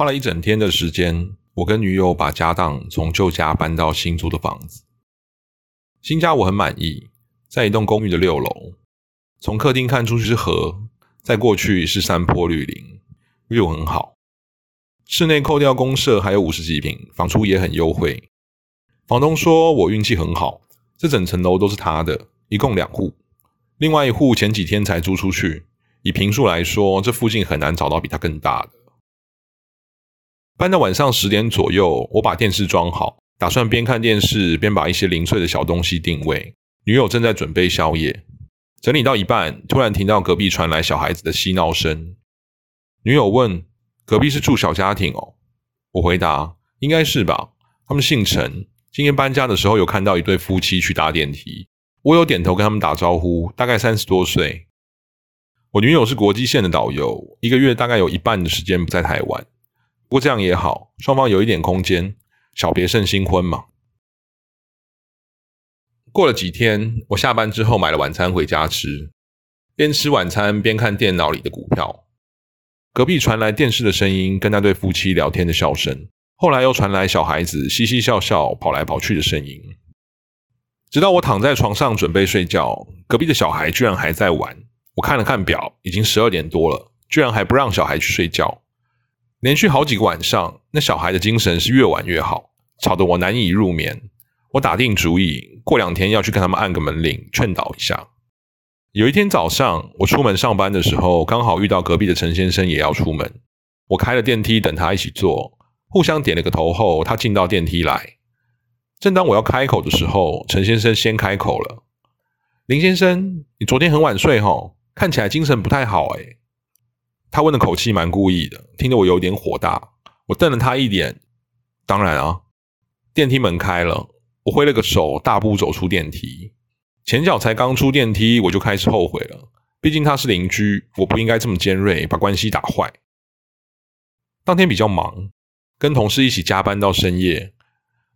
花了一整天的时间，我跟女友把家当从旧家搬到新租的房子。新家我很满意，在一栋公寓的六楼，从客厅看出去是河，再过去是山坡绿林，view 很好。室内扣掉公社还有五十几平，房租也很优惠。房东说我运气很好，这整层楼都是他的，一共两户，另外一户前几天才租出去。以平数来说，这附近很难找到比他更大的。搬到晚上十点左右，我把电视装好，打算边看电视边把一些零碎的小东西定位。女友正在准备宵夜，整理到一半，突然听到隔壁传来小孩子的嬉闹声。女友问：“隔壁是住小家庭哦？”我回答：“应该是吧，他们姓陈。今天搬家的时候有看到一对夫妻去搭电梯，我有点头跟他们打招呼，大概三十多岁。”我女友是国际线的导游，一个月大概有一半的时间不在台湾。不过这样也好，双方有一点空间，小别胜新婚嘛。过了几天，我下班之后买了晚餐回家吃，边吃晚餐边看电脑里的股票。隔壁传来电视的声音，跟那对夫妻聊天的笑声。后来又传来小孩子嘻嘻笑笑跑来跑去的声音。直到我躺在床上准备睡觉，隔壁的小孩居然还在玩。我看了看表，已经十二点多了，居然还不让小孩去睡觉。连续好几个晚上，那小孩的精神是越晚越好，吵得我难以入眠。我打定主意，过两天要去跟他们按个门铃，劝导一下。有一天早上，我出门上班的时候，刚好遇到隔壁的陈先生也要出门。我开了电梯等他一起坐，互相点了个头后，他进到电梯来。正当我要开口的时候，陈先生先开口了：“林先生，你昨天很晚睡吼？”看起来精神不太好哎，他问的口气蛮故意的，听得我有点火大。我瞪了他一眼。当然啊，电梯门开了，我挥了个手，大步走出电梯。前脚才刚出电梯，我就开始后悔了。毕竟他是邻居，我不应该这么尖锐，把关系打坏。当天比较忙，跟同事一起加班到深夜。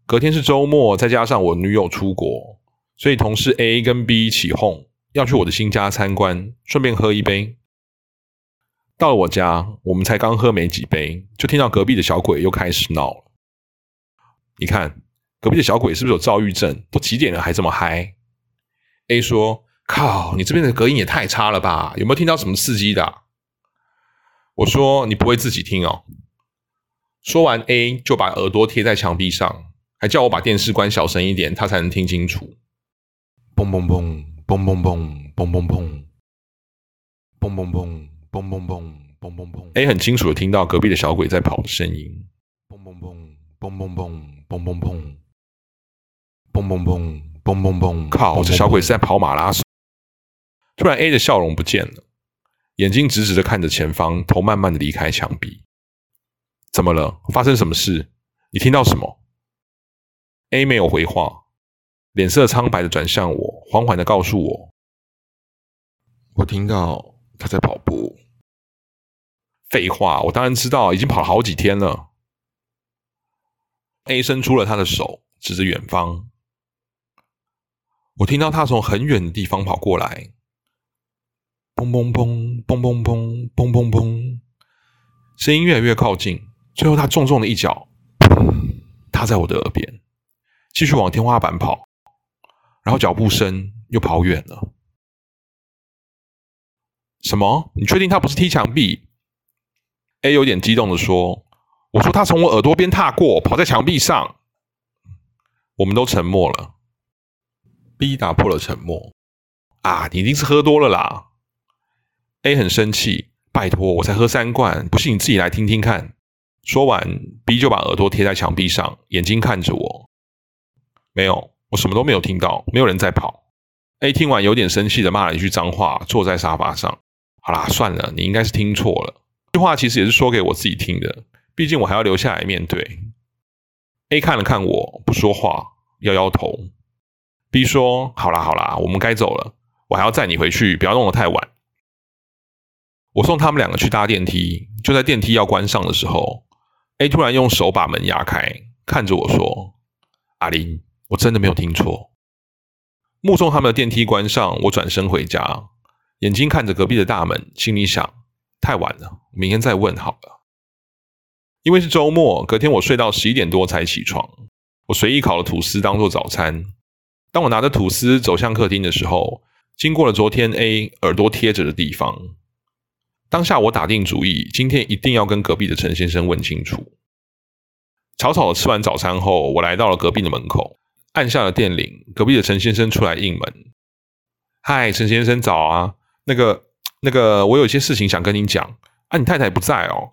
隔天是周末，再加上我女友出国，所以同事 A 跟 B 起哄。要去我的新家参观，顺便喝一杯。到了我家，我们才刚喝没几杯，就听到隔壁的小鬼又开始闹了。你看，隔壁的小鬼是不是有躁郁症？都几点了还这么嗨？A 说：“靠，你这边的隔音也太差了吧？有没有听到什么刺激的？”我说：“你不会自己听哦。”说完，A 就把耳朵贴在墙壁上，还叫我把电视关小声一点，他才能听清楚。砰砰砰！嘣嘣嘣嘣嘣嘣，嘣嘣嘣嘣嘣嘣嘣嘣嘣。A 很清楚的听到隔壁的小鬼在跑的声音。嘣嘣嘣嘣嘣嘣嘣嘣嘣，嘣嘣嘣嘣嘣嘣。靠，这小鬼是在跑马拉松。突然，A 的笑容不见了，眼睛直直的看着前方，头慢慢的离开墙壁。怎么了？发生什么事？你听到什么？A 没有回话。脸色苍白的转向我，缓缓的告诉我：“我听到他在跑步。”废话，我当然知道，已经跑了好几天了。A 伸出了他的手，指着远方。我听到他从很远的地方跑过来，砰砰砰砰砰砰砰砰砰，声音越来越靠近，最后他重重的一脚，踏在我的耳边，继续往天花板跑。然后脚步声又跑远了。什么？你确定他不是踢墙壁？A 有点激动的说：“我说他从我耳朵边踏过，跑在墙壁上。”我们都沉默了。B 打破了沉默：“啊，你一定是喝多了啦。”A 很生气：“拜托，我才喝三罐，不信你自己来听听看。”说完，B 就把耳朵贴在墙壁上，眼睛看着我：“没有。”我什么都没有听到，没有人在跑。A 听完有点生气的骂了一句脏话，坐在沙发上。好啦，算了，你应该是听错了。这话其实也是说给我自己听的，毕竟我还要留下来面对。A 看了看我，不说话，摇摇头。B 说：“好啦好啦，我们该走了，我还要载你回去，不要弄得太晚。”我送他们两个去搭电梯，就在电梯要关上的时候，A 突然用手把门压开，看着我说：“阿林。”我真的没有听错。目送他们的电梯关上，我转身回家，眼睛看着隔壁的大门，心里想：太晚了，明天再问好了。因为是周末，隔天我睡到十一点多才起床。我随意烤了吐司当做早餐。当我拿着吐司走向客厅的时候，经过了昨天 A 耳朵贴着的地方。当下我打定主意，今天一定要跟隔壁的陈先生问清楚。草草的吃完早餐后，我来到了隔壁的门口，按下了电铃。隔壁的陈先生出来应门：“嗨，陈先生早啊，那个那个，我有些事情想跟你讲。啊，你太太不在哦。”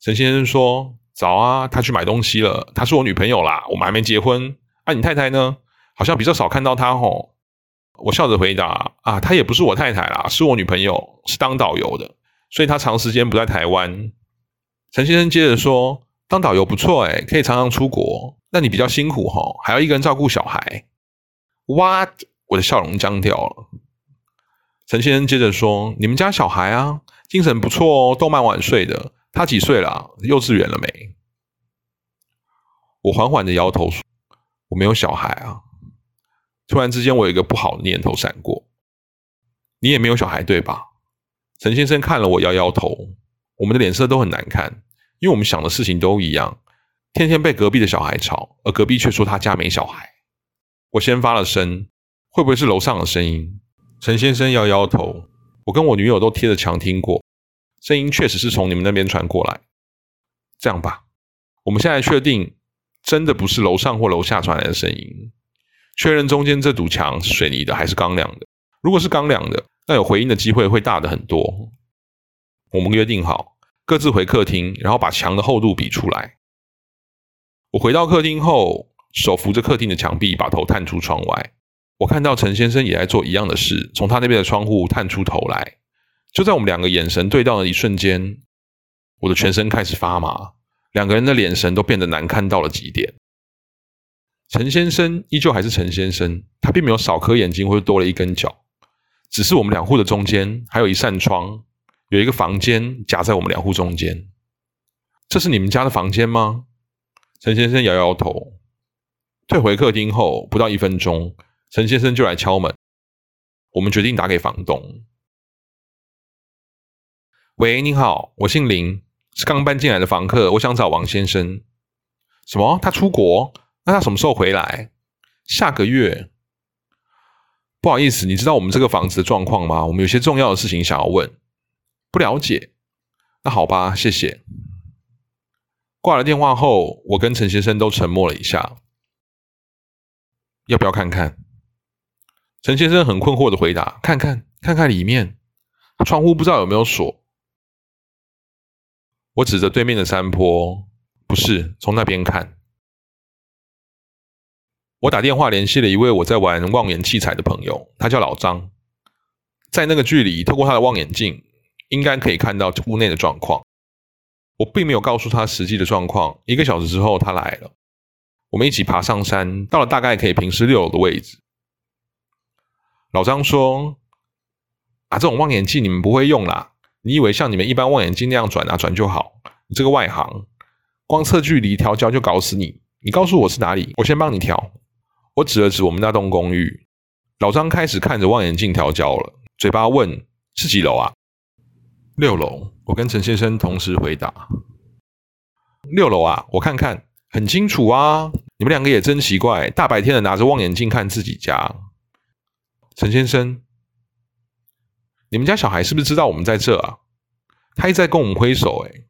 陈先生说：“早啊，她去买东西了。她是我女朋友啦，我们还没结婚。啊，你太太呢？好像比较少看到她哦。”我笑着回答：“啊，她也不是我太太啦，是我女朋友，是当导游的，所以她长时间不在台湾。”陈先生接着说。当导游不错哎，可以常常出国。那你比较辛苦哈，还要一个人照顾小孩。What？我的笑容僵掉了。陈先生接着说：“你们家小孩啊，精神不错哦，都蛮晚睡的。他几岁了？幼稚园了没？”我缓缓的摇头说：“我没有小孩啊。”突然之间，我有一个不好的念头闪过：“你也没有小孩对吧？”陈先生看了我，摇摇头。我们的脸色都很难看。因为我们想的事情都一样，天天被隔壁的小孩吵，而隔壁却说他家没小孩。我先发了声，会不会是楼上的声音？陈先生摇摇头。我跟我女友都贴着墙听过，声音确实是从你们那边传过来。这样吧，我们现在确定真的不是楼上或楼下传来的声音，确认中间这堵墙是水泥的还是钢梁的。如果是钢梁的，那有回音的机会会大的很多。我们约定好。各自回客厅，然后把墙的厚度比出来。我回到客厅后，手扶着客厅的墙壁，把头探出窗外。我看到陈先生也在做一样的事，从他那边的窗户探出头来。就在我们两个眼神对到的一瞬间，我的全身开始发麻，两个人的眼神都变得难看到了极点。陈先生依旧还是陈先生，他并没有少颗眼睛或者多了一根脚，只是我们两户的中间还有一扇窗。有一个房间夹在我们两户中间，这是你们家的房间吗？陈先生摇摇头。退回客厅后不到一分钟，陈先生就来敲门。我们决定打给房东。喂，你好，我姓林，是刚搬进来的房客，我想找王先生。什么？他出国？那他什么时候回来？下个月。不好意思，你知道我们这个房子的状况吗？我们有些重要的事情想要问。不了解，那好吧，谢谢。挂了电话后，我跟陈先生都沉默了一下。要不要看看？陈先生很困惑的回答：“看看，看看里面，窗户不知道有没有锁。”我指着对面的山坡：“不是，从那边看。”我打电话联系了一位我在玩望远器材的朋友，他叫老张，在那个距离，透过他的望远镜。应该可以看到屋内的状况。我并没有告诉他实际的状况。一个小时之后，他来了，我们一起爬上山，到了大概可以平视六楼的位置。老张说：“啊，这种望远镜你们不会用啦？你以为像你们一般望远镜那样转啊转就好？你这个外行，光测距离调焦就搞死你。你告诉我是哪里，我先帮你调。”我指了指我们那栋公寓。老张开始看着望远镜调焦了，嘴巴问：“是几楼啊？”六楼，我跟陈先生同时回答：“六楼啊，我看看很清楚啊。你们两个也真奇怪，大白天的拿着望远镜看自己家。”陈先生，你们家小孩是不是知道我们在这啊？他一直在跟我们挥手，哎，